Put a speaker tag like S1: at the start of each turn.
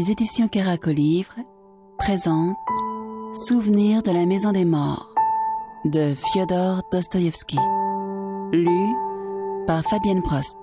S1: Les éditions Caracolivre présentent Souvenirs de la Maison des Morts de Fyodor Dostoïevski. Lu par Fabienne Prost.